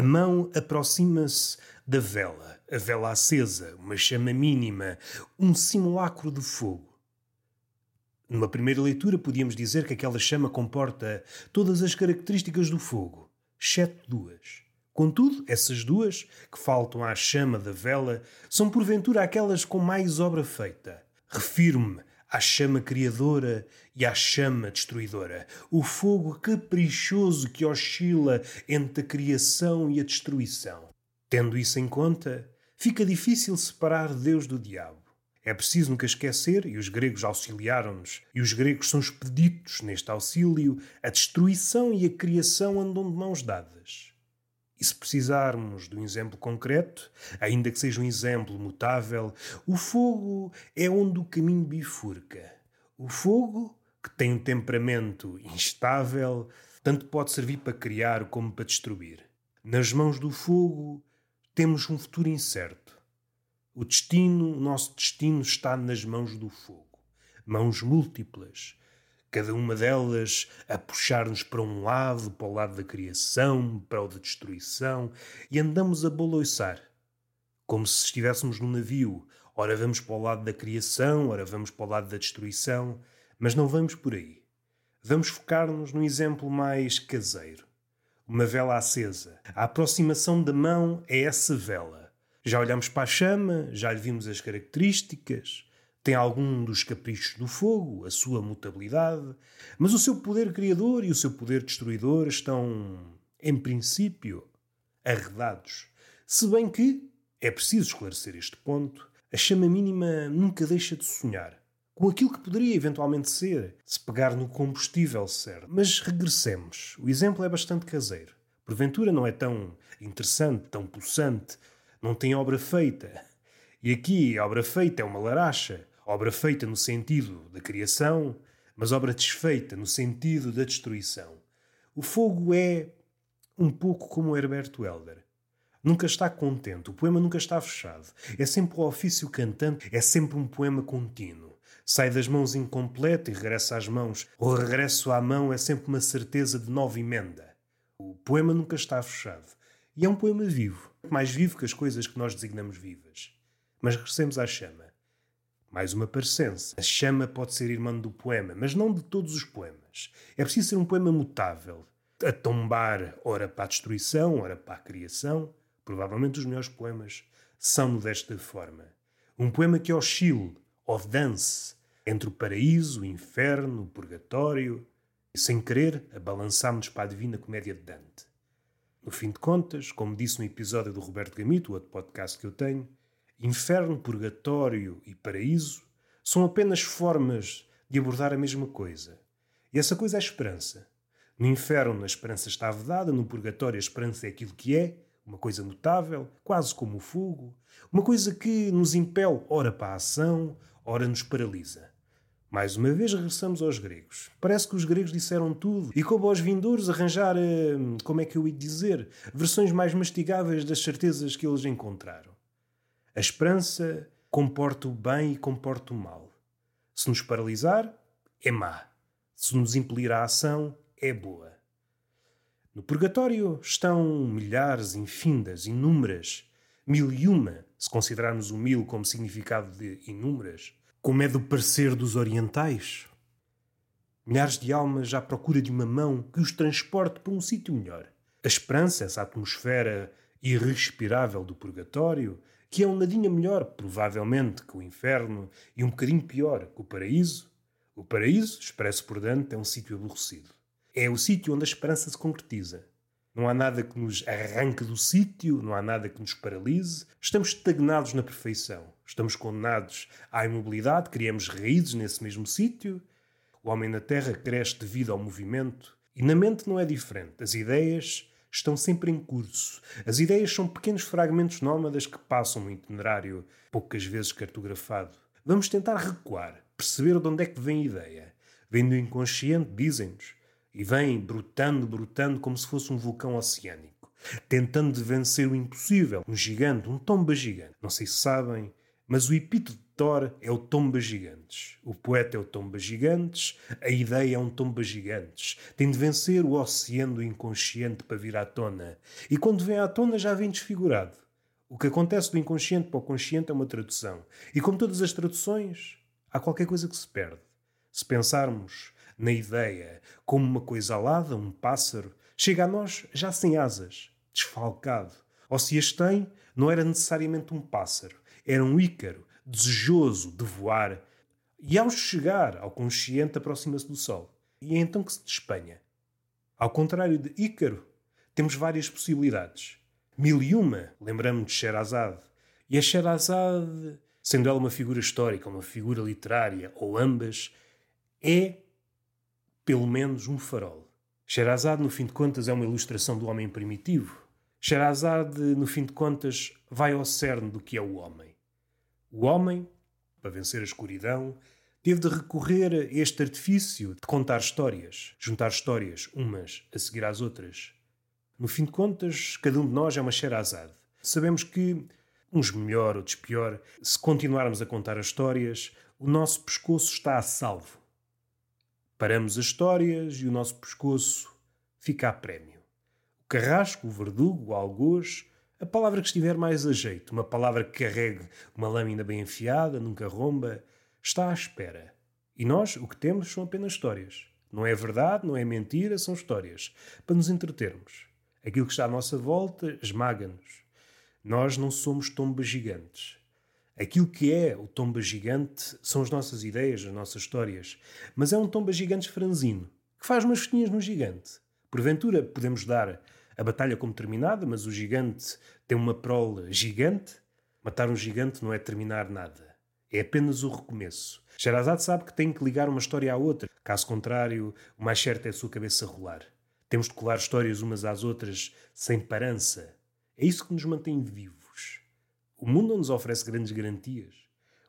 A mão aproxima-se da vela, a vela acesa, uma chama mínima, um simulacro de fogo. Numa primeira leitura, podíamos dizer que aquela chama comporta todas as características do fogo, exceto duas. Contudo, essas duas, que faltam à chama da vela, são porventura aquelas com mais obra feita. Refiro-me à chama criadora e à chama destruidora, o fogo caprichoso que oscila entre a criação e a destruição. Tendo isso em conta, fica difícil separar Deus do diabo. É preciso nunca esquecer, e os gregos auxiliaram-nos, e os gregos são expeditos neste auxílio, a destruição e a criação andam de mãos dadas. E se precisarmos de um exemplo concreto, ainda que seja um exemplo mutável, o fogo é onde o caminho bifurca. O fogo, que tem um temperamento instável, tanto pode servir para criar como para destruir. Nas mãos do fogo temos um futuro incerto. O destino, o nosso destino está nas mãos do fogo. Mãos múltiplas, cada uma delas a puxar-nos para um lado, para o lado da criação, para o da destruição, e andamos a boloiçar, como se estivéssemos num navio. Ora vamos para o lado da criação, ora vamos para o lado da destruição, mas não vamos por aí. Vamos focar-nos num exemplo mais caseiro. Uma vela acesa. A aproximação da mão é essa vela. Já olhamos para a chama, já lhe vimos as características, tem algum dos caprichos do fogo, a sua mutabilidade, mas o seu poder criador e o seu poder destruidor estão, em princípio, arredados. Se bem que, é preciso esclarecer este ponto, a chama mínima nunca deixa de sonhar com aquilo que poderia eventualmente ser, se pegar no combustível certo. Mas regressemos. O exemplo é bastante caseiro. Porventura não é tão interessante, tão pulsante, não tem obra feita. E aqui a obra feita é uma laracha, Obra feita no sentido da criação, mas obra desfeita no sentido da destruição. O fogo é um pouco como o Herberto Helder. Nunca está contente, o poema nunca está fechado. É sempre o ofício cantante, é sempre um poema contínuo. Sai das mãos incompleto e regressa às mãos. O regresso à mão é sempre uma certeza de nova emenda. O poema nunca está fechado. E é um poema vivo, mais vivo que as coisas que nós designamos vivas. Mas regressemos à chama. Mais uma parecença. A chama pode ser irmã do poema, mas não de todos os poemas. É preciso ser um poema mutável, a tombar ora para a destruição, ora para a criação. Provavelmente os melhores poemas são desta forma. Um poema que oscile, ou dance, entre o paraíso, o inferno, o purgatório, e sem querer abalançámos para a divina comédia de Dante. No fim de contas, como disse no episódio do Roberto Gamito, outro podcast que eu tenho, Inferno, purgatório e paraíso são apenas formas de abordar a mesma coisa. E essa coisa é a esperança. No inferno, a esperança está vedada, no purgatório, a esperança é aquilo que é, uma coisa notável, quase como o fogo, uma coisa que nos impele ora para a ação, ora nos paralisa. Mais uma vez regressamos aos gregos. Parece que os gregos disseram tudo e coube aos vindouros arranjar, hum, como é que eu ia dizer, versões mais mastigáveis das certezas que eles encontraram. A esperança comporta o bem e comporta o mal. Se nos paralisar, é má. Se nos impelir à ação, é boa. No purgatório estão milhares infindas, inúmeras, mil e uma, se considerarmos o mil como significado de inúmeras, como é do parecer dos orientais. Milhares de almas à procura de uma mão que os transporte para um sítio melhor. A esperança, essa atmosfera irrespirável do purgatório, que é um nadinha melhor, provavelmente, que o inferno e um bocadinho pior que o paraíso. O paraíso, expresso por Dante, é um sítio aborrecido. É o sítio onde a esperança se concretiza. Não há nada que nos arranque do sítio, não há nada que nos paralise. Estamos estagnados na perfeição. Estamos condenados à imobilidade, criamos raízes nesse mesmo sítio. O homem na Terra cresce devido ao movimento. E na mente não é diferente. As ideias estão sempre em curso. As ideias são pequenos fragmentos nómadas que passam no itinerário, poucas vezes cartografado. Vamos tentar recuar, perceber de onde é que vem a ideia. Vem do inconsciente, dizem-nos, e vem brotando, brotando como se fosse um vulcão oceânico, tentando vencer o impossível, um gigante, um tomba gigante. Não sei se sabem, mas o epíteto Thor é o Tomba Gigantes. O poeta é o Tomba Gigantes. A ideia é um Tomba Gigantes. Tem de vencer o oceano do inconsciente para vir à tona. E quando vem à tona já vem desfigurado. O que acontece do inconsciente para o consciente é uma tradução. E como todas as traduções, há qualquer coisa que se perde. Se pensarmos na ideia como uma coisa alada, um pássaro, chega a nós já sem asas, desfalcado. Ou se as tem, não era necessariamente um pássaro, era um ícaro, desejoso de voar. E ao chegar ao consciente, aproxima-se do Sol. E é então que se despenha. Ao contrário de Ícaro, temos várias possibilidades. Mil e uma, lembramos de Sherazade. E a Sherazade, sendo ela uma figura histórica, uma figura literária, ou ambas, é, pelo menos, um farol. Sherazade, no fim de contas, é uma ilustração do homem primitivo. Sherazade, no fim de contas, vai ao cerne do que é o homem. O homem, para vencer a escuridão, teve de recorrer a este artifício de contar histórias, juntar histórias umas a seguir às outras. No fim de contas, cada um de nós é uma Sherazade. Sabemos que, uns melhor, outros pior, se continuarmos a contar as histórias, o nosso pescoço está a salvo. Paramos as histórias e o nosso pescoço fica a prémio. O carrasco, o verdugo, o algoz, a palavra que estiver mais a jeito, uma palavra que carregue uma lâmina bem enfiada, nunca romba, está à espera. E nós o que temos são apenas histórias. Não é verdade, não é mentira, são histórias. Para nos entretermos. Aquilo que está à nossa volta esmaga-nos. Nós não somos tombas gigantes. Aquilo que é o tomba gigante são as nossas ideias, as nossas histórias. Mas é um tomba gigante franzino, que faz umas festinhas no gigante. Porventura podemos dar a batalha como terminada, mas o gigante tem uma prole gigante. Matar um gigante não é terminar nada. É apenas o recomeço. Sherazade sabe que tem que ligar uma história à outra. Caso contrário, o mais certo é a sua cabeça rolar. Temos de colar histórias umas às outras sem parança. É isso que nos mantém vivos. O mundo não nos oferece grandes garantias.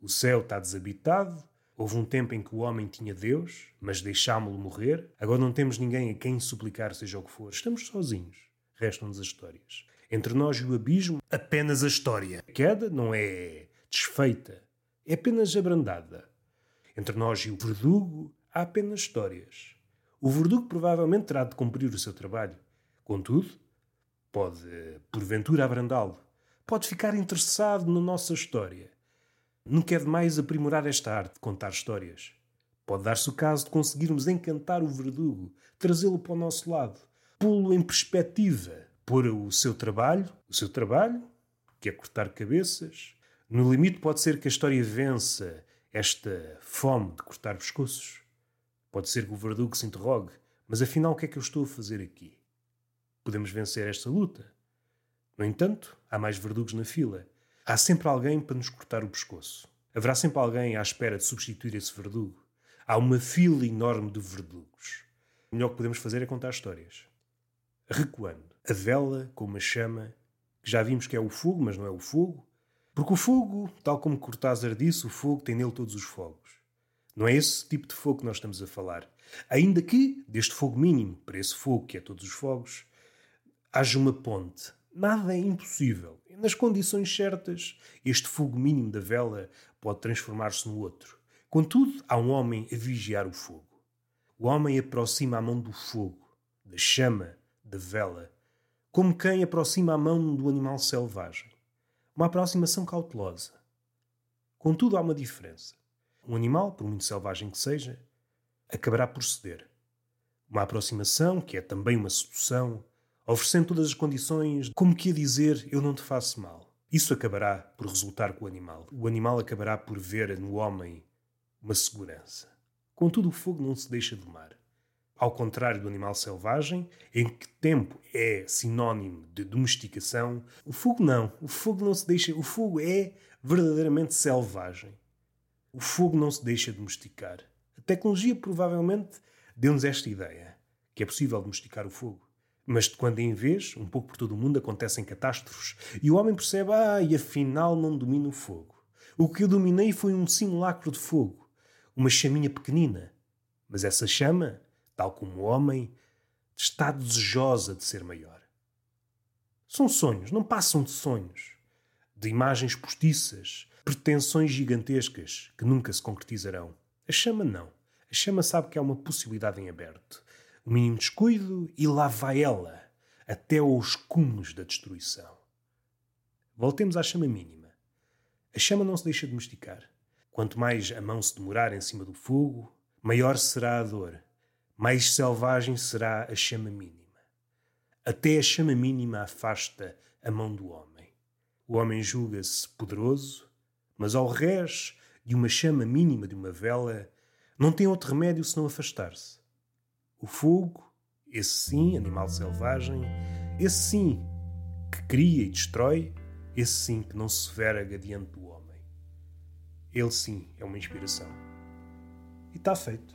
O céu está desabitado. Houve um tempo em que o homem tinha Deus, mas deixámo-lo morrer. Agora não temos ninguém a quem suplicar, seja o que for. Estamos sozinhos. Restam-nos as histórias. Entre nós e o abismo, apenas a história. A queda não é desfeita, é apenas abrandada. Entre nós e o verdugo, há apenas histórias. O verdugo provavelmente terá de cumprir o seu trabalho. Contudo, pode, porventura, abrandá-lo pode ficar interessado na nossa história. Nunca é demais aprimorar esta arte de contar histórias. Pode dar-se o caso de conseguirmos encantar o verdugo, trazê-lo para o nosso lado, pô-lo em perspectiva, pôr o seu trabalho, o seu trabalho, que é cortar cabeças. No limite, pode ser que a história vença esta fome de cortar pescoços. Pode ser que o verdugo se interrogue: mas afinal, o que é que eu estou a fazer aqui? Podemos vencer esta luta. No entanto, há mais verdugos na fila. Há sempre alguém para nos cortar o pescoço. Haverá sempre alguém à espera de substituir esse verdugo. Há uma fila enorme de verdugos. O melhor que podemos fazer é contar histórias. Recuando. A vela com uma chama, que já vimos que é o fogo, mas não é o fogo. Porque o fogo, tal como Cortázar disse, o fogo tem nele todos os fogos. Não é esse tipo de fogo que nós estamos a falar. Ainda que, deste fogo mínimo para esse fogo que é todos os fogos, haja uma ponte, Nada é impossível. Nas condições certas, este fogo mínimo da vela pode transformar-se no outro. Contudo, há um homem a vigiar o fogo. O homem aproxima a mão do fogo, da chama, da vela, como quem aproxima a mão do animal selvagem. Uma aproximação cautelosa. Contudo, há uma diferença. Um animal, por muito selvagem que seja, acabará por ceder. Uma aproximação, que é também uma sedução, oferecendo todas as condições, como que a dizer eu não te faço mal. Isso acabará por resultar com o animal. O animal acabará por ver no homem uma segurança. Contudo, o fogo não se deixa domar. Ao contrário do animal selvagem, em que tempo é sinónimo de domesticação, o fogo não. O fogo não se deixa. O fogo é verdadeiramente selvagem. O fogo não se deixa domesticar. A tecnologia provavelmente deu-nos esta ideia, que é possível domesticar o fogo. Mas de quando em vez, um pouco por todo o mundo, acontecem catástrofes e o homem percebe: ah, e afinal não domino o fogo. O que eu dominei foi um simulacro de fogo, uma chaminha pequenina. Mas essa chama, tal como o homem, está desejosa de ser maior. São sonhos, não passam de sonhos, de imagens postiças, pretensões gigantescas que nunca se concretizarão. A chama não. A chama sabe que há uma possibilidade em aberto. O mínimo descuido e lá vai ela, até aos cumes da destruição. Voltemos à chama mínima. A chama não se deixa domesticar. Quanto mais a mão se demorar em cima do fogo, maior será a dor, mais selvagem será a chama mínima. Até a chama mínima afasta a mão do homem. O homem julga-se poderoso, mas ao rés de uma chama mínima de uma vela, não tem outro remédio senão afastar-se. O fogo, esse sim, animal selvagem, esse sim que cria e destrói, esse sim que não se verga diante do homem. Ele sim é uma inspiração. E está feito.